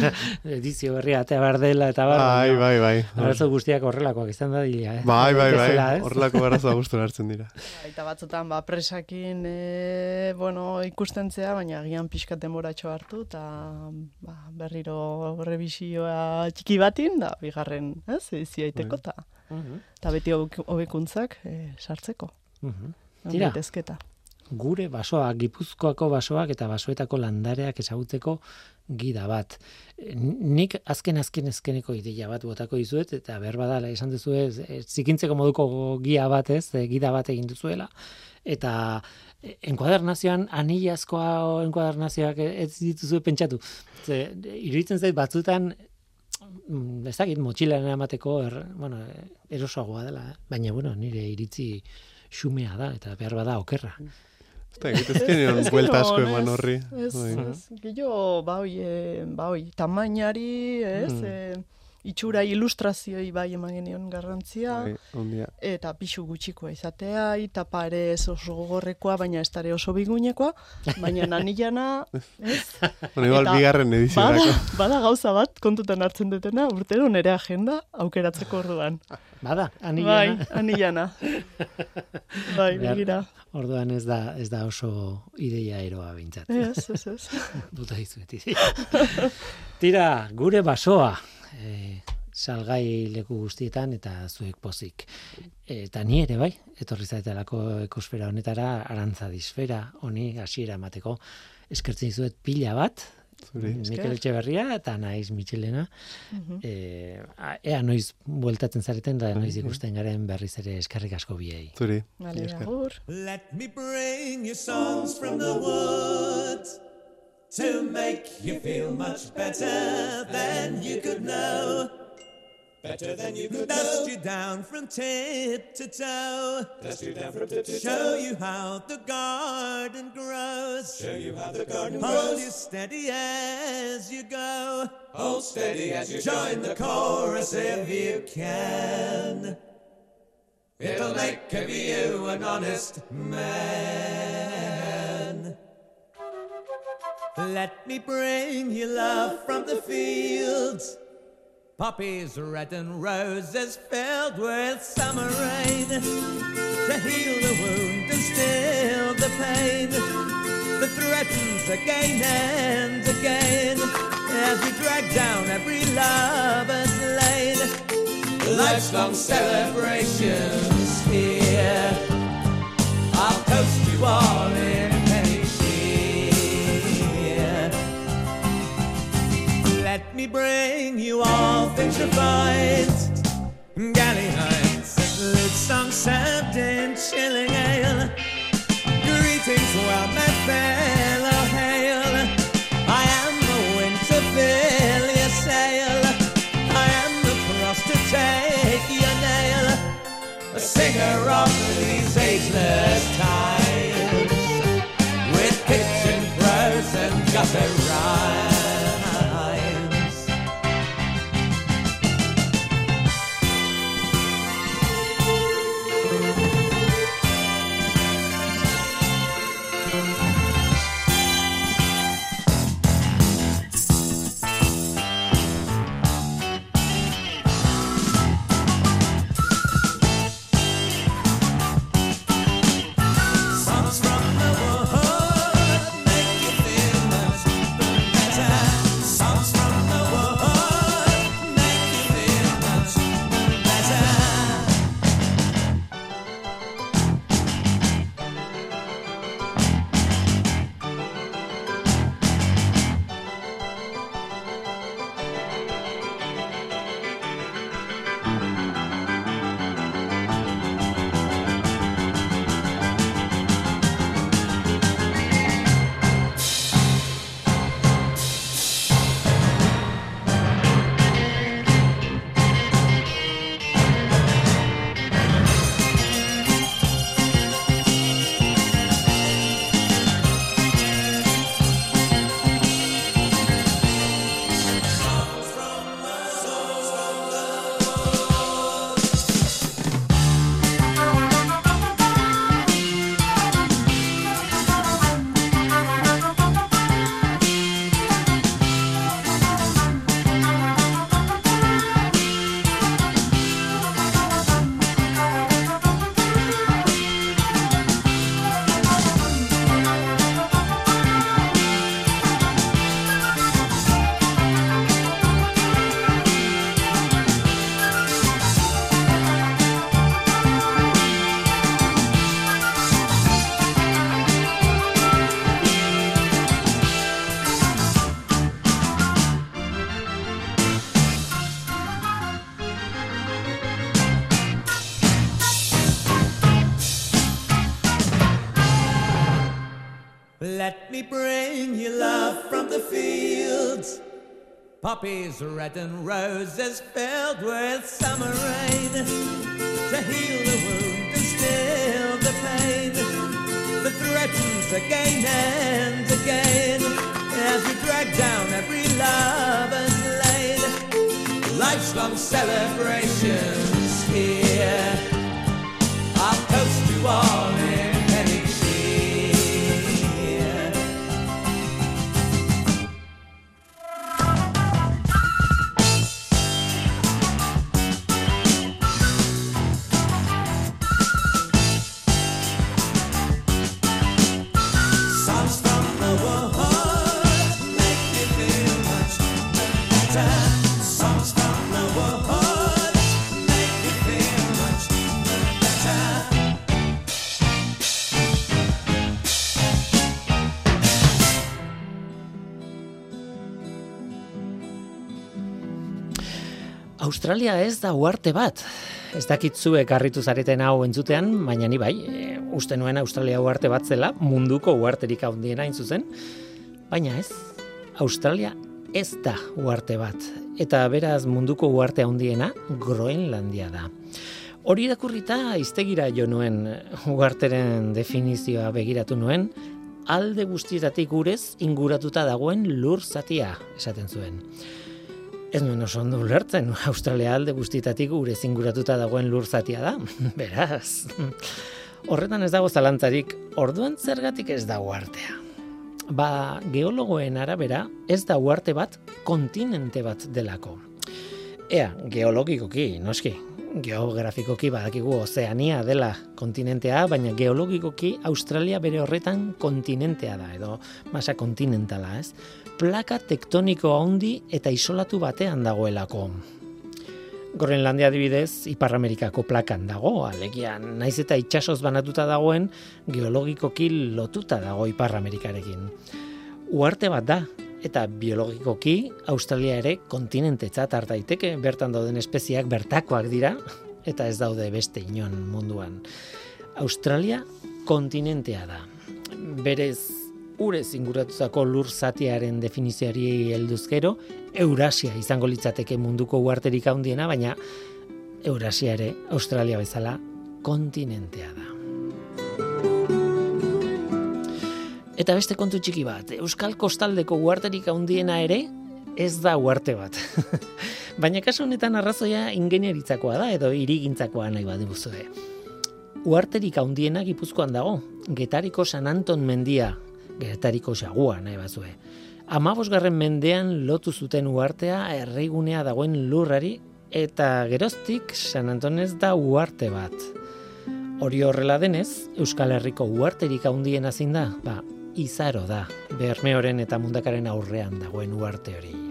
(laughs) Edizio berria atea behar dela eta bar. Bai, bai, bai. Arazo guztiak horrelakoak izan da dira, eh? Bai, bai, bai. Horrelako arazoa gustura hartzen dira. (laughs) Eta batzutan, ba, presakin, e, bueno, ikustentzea, baina agian pixkat denboratxo hartu, eta ba, berriro revisioa txiki batin, da, bigarren, ez, ziaiteko, eta Mhm. eta beti hobek- hobekuntzak e, sartzeko. Mhm. On Tira. Gure basoak, Gipuzkoako basoak eta basoetako landareak ezagutzeko gida bat. Nik azken azken azkeneko ideia bat botako dizuet eta berbadala esan duzu ez, zikintzeko moduko gia bat ez, gida bat egin duzuela eta enkuadernazioan anillazkoa enkuadernazioak ez dituzue pentsatu. Ze, iruditzen zait batzutan mm, ez dakit motxilan eramateko er, bueno, erosoagoa dela, eh? baina bueno, nire iritzi xumea da eta behar bada okerra. Eta egitezken Ez buelta asko eman horri. Ez, Bai. ez, gehiago, ba, oi, e, ba, oi, tamainari, ez, Mm. e, itxura ilustrazioi bai eman genion garrantzia, Bai, eta pixu gutxikoa izatea, eta pare ez oso gogorrekoa, baina ez dare oso bigunekoa, baina nanilana, ez? (laughs) Bueno, igual bigarren Bada, ediziorako. bada gauza bat kontutan hartzen dutena, urtero nere agenda aukeratzeko orduan. Bada, Bai, anilana. anilana. (laughs) bai, begira. Orduan ez da ez da oso ideia eroa behintzat. Ez, ez, ez. (laughs) Bota dizuet. Tira, gure basoa. E, salgai leku guztietan eta zuek pozik. Eta ni ere bai, etorri zaetelako ekosfera honetara, arantza disfera, honi hasiera emateko. Eskertzen dizuet pila bat, Zuri. Mikel Etxeberria eta naiz Michelena. Mhm. E, a- ea noiz bueltatzen zareten da noiz Bai, bai. ikusten garen berriz ere eskerrik asko biei. Zuri. Vale. Let me bring you songs from the woods to make you feel much better than you could know. Better than you could Dust you down from tip to toe. Dust you down from tip to toe. Show you how the garden grows. Show you how the garden Hold grows. you steady as you go. Hold steady as you join the chorus if you can. It'll make of you an honest man. Let me bring you love from the fields. Poppies red and roses filled with summer rain to heal the wound and still the pain that threatens again and again as we drag down every lover's lane. Life's long celebrations here. I'll toast you all in me bring you all things refined. Galley nights, served in chilling ale. Greetings, well, my fellow hail. I am the wind to fill your sail. I am the frost to take your nail. A singer of these ageless times. With kitchen prose and gutter Poppies red and roses filled with summer rain to heal the wound and still the pain that threatens again and again as we drag down every lover's lane. Life's long celebrations here. I'll toast you all in Australia ez da uarte bat. Ez dakit zuek harritu zareten hau entzutean, baina ni bai, e, uste nuen Australia uarte bat zela, munduko uarterik handiena hain zuzen. Baina ez, Australia ez da uarte bat. Eta beraz munduko uarte handiena Groenlandia da. Hori irakurrita iztegira jo nuen uarteren definizioa begiratu nuen, alde guztietatik urez inguratuta dagoen lur zatia, esaten zuen. Ez nuen oso ondo ulertzen, (laughs) Australia alde guztietatik gure zinguratuta dagoen lur zatia da. (laughs) Beraz, horretan ez dago zalantzarik, orduan zergatik ez da uartea. Ba, geologoen arabera ez da uarte bat kontinente bat delako. Ea, geologikoki, noski, geografikoki badakigu ozeania dela kontinentea, baina geologikoki Australia bere horretan kontinentea da, edo masa kontinentala, ez? Plaka tektoniko handi eta isolatu batean dagoelako. Groenlandia adibidez, Ipar Amerikako plakan dago, alegia, naiz eta itsasoz banatuta dagoen, geologikoki lotuta dago Ipar Amerikarekin. Uarte bat da, eta biologikoki Australia ere kontinentetzat har daiteke, bertan dauden espeziak bertakoak dira, eta ez daude beste inon munduan. Australia kontinentea da. Berez urez inguratutako lur zatiaren definizioari helduzkero, Eurasia izango litzateke munduko uarterik handiena, baina Eurasia ere Australia bezala kontinentea da. Eta beste kontu txiki bat, Euskal Kostaldeko uarterik handiena ere ez da uarte bat. (laughs) Baina kasu honetan arrazoia ingenieritzakoa da edo irigintzakoa nahi badibuzue. Uarterik handiena Gipuzkoan dago, Getariko San Anton mendia, Getariko xagua nahi bazue. Amabosgarren mendean lotu zuten uartea erreigunea dagoen lurrari eta geroztik San Antonez da uarte bat. Hori horrela denez, Euskal Herriko uarterik handiena zein da, ba, izaro da, Bermeoren eta Mundakaren aurrean dagoen uarte hori.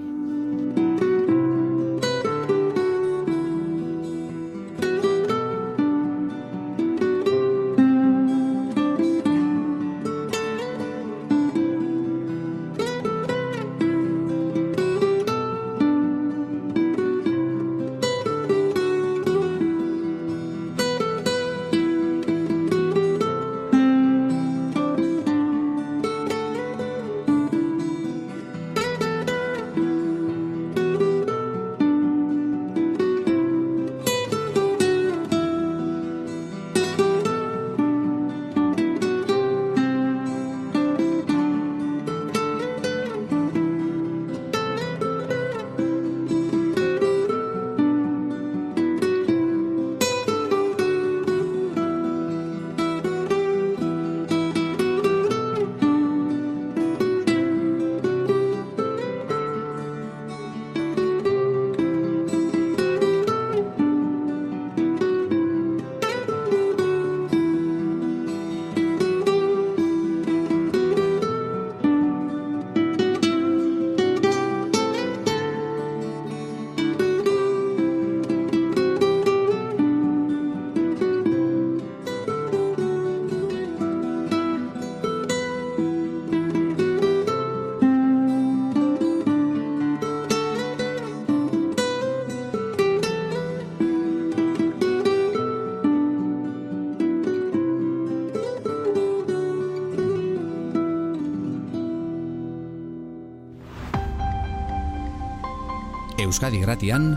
Euskadi Gratian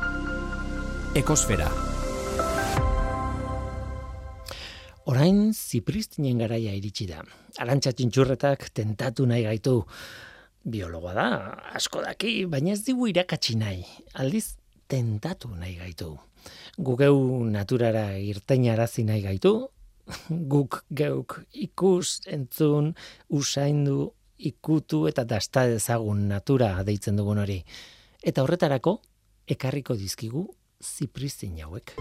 Ekosfera. Orain zipristinen garaia iritsi da. Arantxa txintxurretak tentatu nahi gaitu. Biologoa da, asko daki, baina ez digu irakatsi nahi. Aldiz, tentatu nahi gaitu. Gugeu naturara irteñarazi nahi gaitu. (laughs) Guk geuk ikus, entzun, usaindu, ikutu eta dasta dezagun natura deitzen dugun hori. Eta horretarako, ekarriko dizkigu zipristin hauek.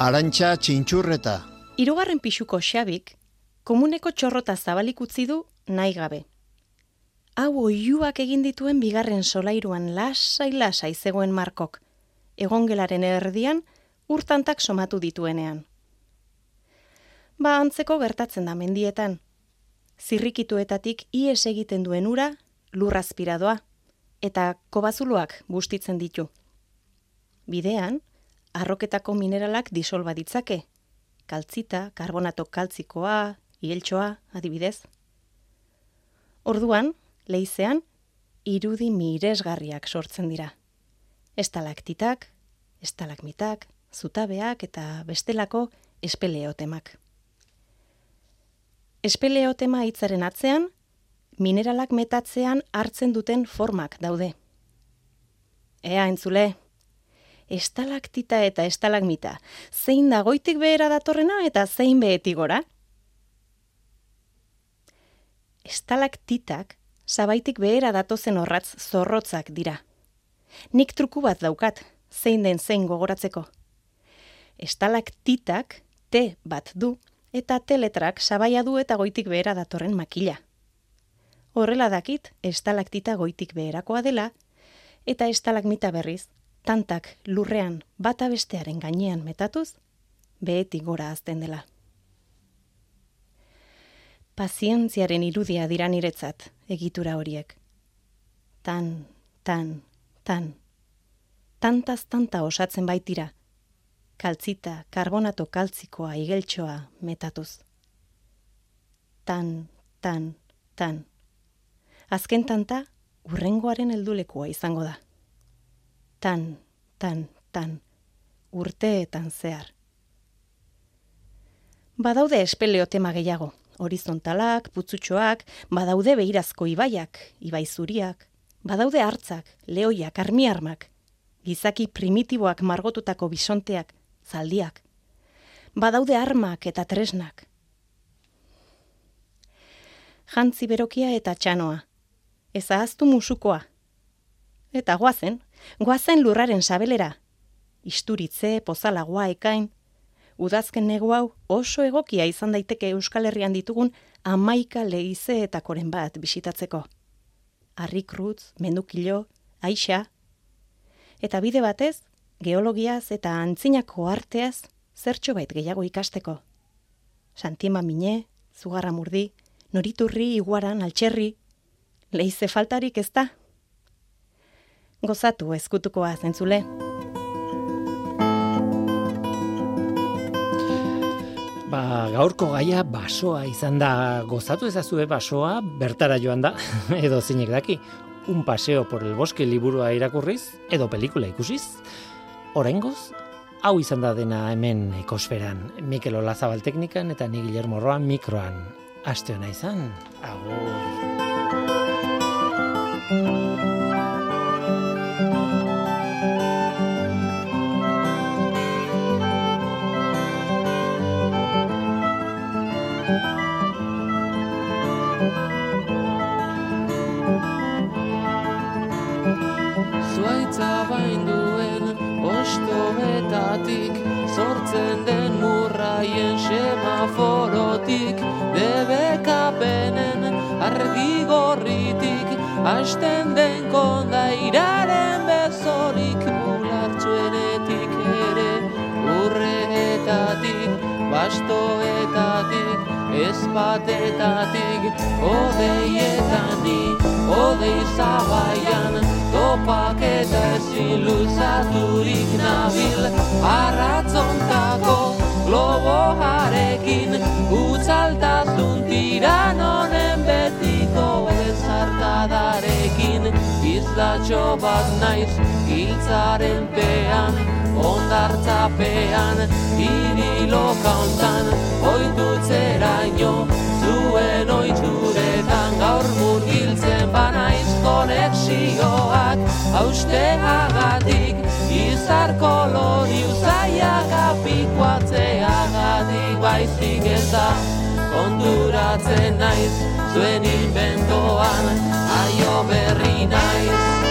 Arantxa txintxurreta. Hirugarren pixuko xabik, komuneko txorrota zabalik utzi du nahi gabe. Hau oiuak egin dituen bigarren solairuan lasai lasai zegoen markok, egongelaren erdian urtantak somatu dituenean. Ba antzeko gertatzen da mendietan. Zirrikituetatik ies egiten duen ura lurrazpiradoa eta kobazuloak bustitzen ditu. Bidean, arroketako mineralak disolba ditzake. Kaltzita, karbonato kaltzikoa, ieltxoa, adibidez. Orduan, leizean, irudi miresgarriak sortzen dira. Estalaktitak, estalagmitak, zutabeak eta bestelako espeleotemak. Espeleotema hitzaren atzean, mineralak metatzean hartzen duten formak daude. Ea entzule, estalaktita eta estalagmita, zein da goitik behera datorrena eta zein behetik gora? Estalaktitak zabaitik behera datozen horratz zorrotzak dira. Nik truku bat daukat, zein den zein gogoratzeko. Estalaktitak T bat du eta teletrak sabaia du eta goitik behera datorren makila. Horrela dakit, estalaktita goitik beherakoa dela, eta estalagmita berriz, tantak lurrean bata bestearen gainean metatuz, behetik gora azten dela. Pazientziaren irudia dira niretzat egitura horiek. Tan, tan, tan. Tantaz tanta osatzen baitira. Kaltzita, karbonato kaltzikoa igeltxoa metatuz. Tan, tan, tan. Azken tanta, urrengoaren heldulekua izango da. Tan, tan, tan. Urteetan zehar. Badaude espeleotema gehiago, horizontalak, putzutxoak, badaude behirazko ibaiak, ibai zuriak, badaude hartzak, lehoiak, armiarmak, gizaki primitiboak margotutako bisonteak, zaldiak, badaude armak eta tresnak. Jantzi berokia eta txanoa, ez ahaztu musukoa. Eta guazen, guazen lurraren sabelera, isturitze, pozalagoa ekain, udazken nego hau oso egokia izan daiteke Euskal Herrian ditugun amaika lehize eta koren bat bisitatzeko. Arrikrutz, mendukilo, aixa, eta bide batez, geologiaz eta antzinako arteaz zertxo bait gehiago ikasteko. Santiema mine, zugarra murdi, noriturri, iguaran, altxerri, lehize faltarik ez da? Gozatu ezkutukoa zentzule. Ba, gaurko gaia basoa izan da gozatu ezazue basoa bertara joan da, (laughs) edo zinek daki, un paseo por el bosque liburua irakurriz, edo pelikula ikusiz. Oraingoz, hau izan da dena hemen ekosferan, Mikel Olazabal teknikan eta ni Guillermo Roa mikroan. Aste hona izan, agur. Ostoetatik Sortzen den murraien semaforotik Debekapenen argi gorritik Asten den kondairaren bezorik Bulartzuenetik ere urreetatik Bastoetatik ezpatetatik Odeietan ni, odei zabaian Topak eta ezin nabil Arratzontako globo jarekin Utzaltasun tiran honen betiko ez islatxo bat naiz Giltzaren pean, ondartzapean Hiri loka hontan, oitutzeraino Zuen oituretan gaur murgiltzen banaiz Konexioak hausteagatik Izar kolori uzaiak apikoatzeagatik Baizik ez da konturatzen naiz Zuen inventoan aio berri naiz